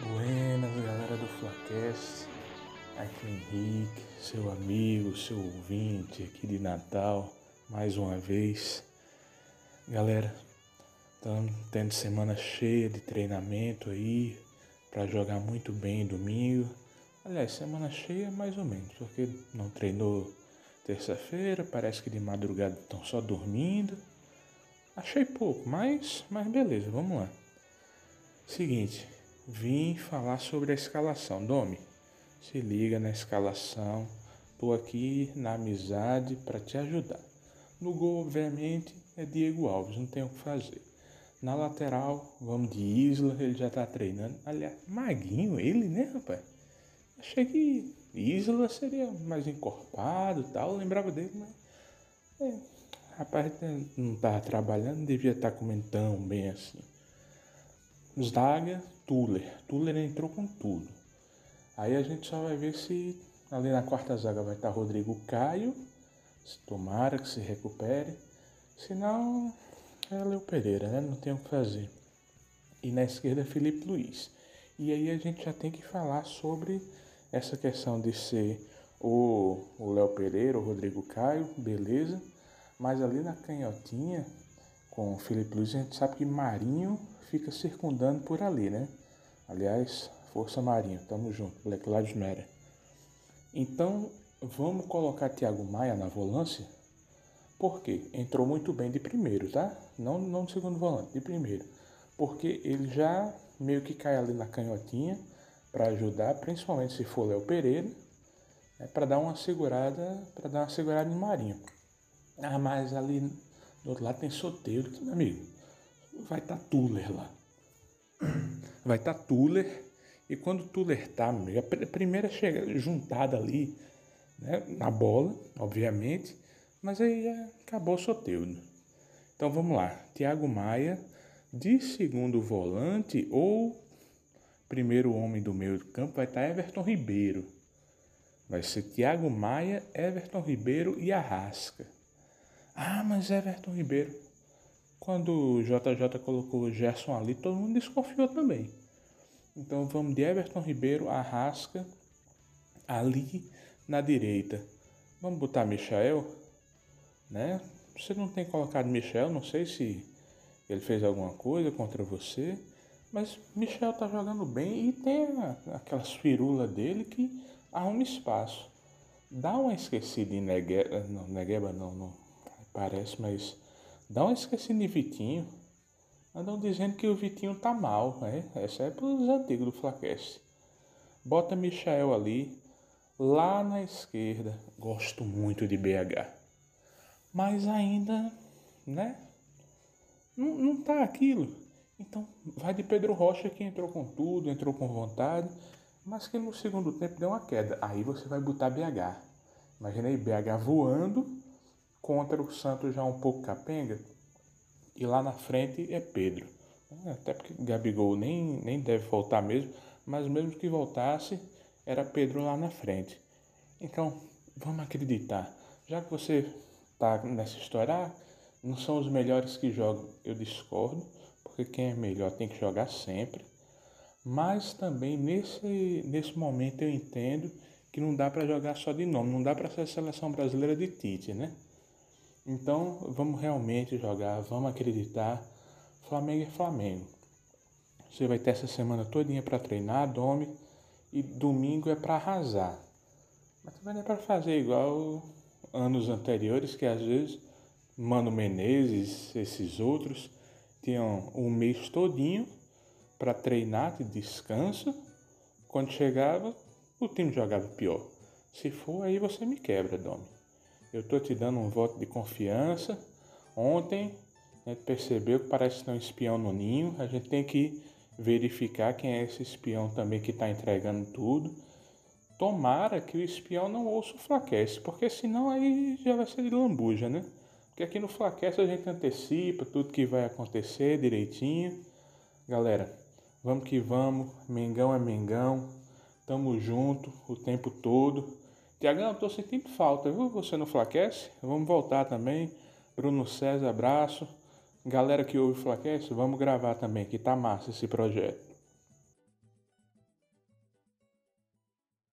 Buenas, galera do Flacast. Aqui é Henrique, seu amigo, seu ouvinte aqui de Natal, mais uma vez. Galera, estamos tendo semana cheia de treinamento aí para jogar muito bem domingo. Aliás, semana cheia mais ou menos, porque não treinou terça-feira, parece que de madrugada estão só dormindo. Achei pouco, mas, mas beleza, vamos lá. Seguinte, vim falar sobre a escalação. Domi, se liga na escalação. Tô aqui na amizade para te ajudar. No gol, obviamente, é Diego Alves, não tem o que fazer. Na lateral, vamos de Isla, ele já tá treinando. Aliás, maguinho ele, né, rapaz? Achei que Isla seria mais encorpado tal, lembrava dele, mas. É, rapaz, não tava trabalhando, devia estar tá comendo tão bem assim. Zaga, Tuller. Tuller entrou com tudo. Aí a gente só vai ver se ali na quarta zaga vai estar Rodrigo Caio, se tomara que se recupere. Se não, é Leo Pereira, né? Não tem o que fazer. E na esquerda, Felipe Luiz. E aí a gente já tem que falar sobre essa questão de ser o Léo Pereira, o Rodrigo Caio, beleza. Mas ali na canhotinha, com o Felipe Luiz, a gente sabe que Marinho fica circundando por ali, né? Aliás, Força Marinho, tamo junto, Black Lives Matter. Então, vamos colocar Thiago Maia na volância? Porque entrou muito bem de primeiro, tá? Não, não de segundo volante, de primeiro. Porque ele já meio que cai ali na canhotinha para ajudar, principalmente se for Léo Pereira, né, para dar uma segurada, para dar uma segurada em Marinho. Ah, mas ali do outro lado tem Soteiro, meu amigo. Vai estar tá Tuller lá. Vai estar tá Tuller. E quando Tuller tá, amigo, a primeira chega juntada ali, né, na bola, obviamente, mas aí acabou o Soteldo. Então vamos lá. Thiago Maia de segundo volante ou primeiro homem do meio do campo vai estar tá Everton Ribeiro. Vai ser Thiago Maia, Everton Ribeiro e Arrasca. Ah, mas Everton Ribeiro. Quando o JJ colocou o Gerson ali, todo mundo desconfiou também. Então vamos de Everton Ribeiro, Arrasca, ali na direita. Vamos botar Michael, né? Você não tem colocado Michel, não sei se ele fez alguma coisa contra você. Mas Michel tá jogando bem e tem aquelas firulas dele que arruma espaço. Dá uma esquecida em Negueba, não, Negueba não, não parece, mas dá uma esquecida em Vitinho. Andam dizendo que o Vitinho tá mal, né? Essa é pros antigos do Flaquece. Bota Michel ali, lá na esquerda. Gosto muito de BH. Mas ainda, né? Não, não tá aquilo. Então, vai de Pedro Rocha que entrou com tudo, entrou com vontade, mas que no segundo tempo deu uma queda. Aí você vai botar BH. Imagina aí, BH voando contra o Santos já um pouco capenga. E lá na frente é Pedro. Até porque Gabigol nem, nem deve voltar mesmo, mas mesmo que voltasse, era Pedro lá na frente. Então, vamos acreditar. Já que você está nessa história, ah, não são os melhores que jogam, eu discordo porque quem é melhor tem que jogar sempre. Mas também nesse, nesse momento eu entendo que não dá para jogar só de nome, não dá para ser a seleção brasileira de Tite, né? Então vamos realmente jogar, vamos acreditar. Flamengo é Flamengo. Você vai ter essa semana todinha para treinar, Dome, e domingo é para arrasar. Mas também não é para fazer igual anos anteriores, que às vezes Mano Menezes, esses outros, tinham um mês todinho para treinar de descanso. Quando chegava, o time jogava pior. Se for, aí você me quebra, Domi. Eu tô te dando um voto de confiança. Ontem a gente percebeu que parece ter um espião no ninho. A gente tem que verificar quem é esse espião também que está entregando tudo. Tomara que o espião não ouça o flaquece, porque senão aí já vai ser de lambuja, né? Porque aqui no Flacast a gente antecipa tudo que vai acontecer direitinho. Galera, vamos que vamos. Mengão é Mengão. Tamo junto o tempo todo. Tiagão, tô sentindo falta, viu? Você no Flacast? Vamos voltar também. Bruno César, abraço. Galera que ouve o Flacast, vamos gravar também, que tá massa esse projeto.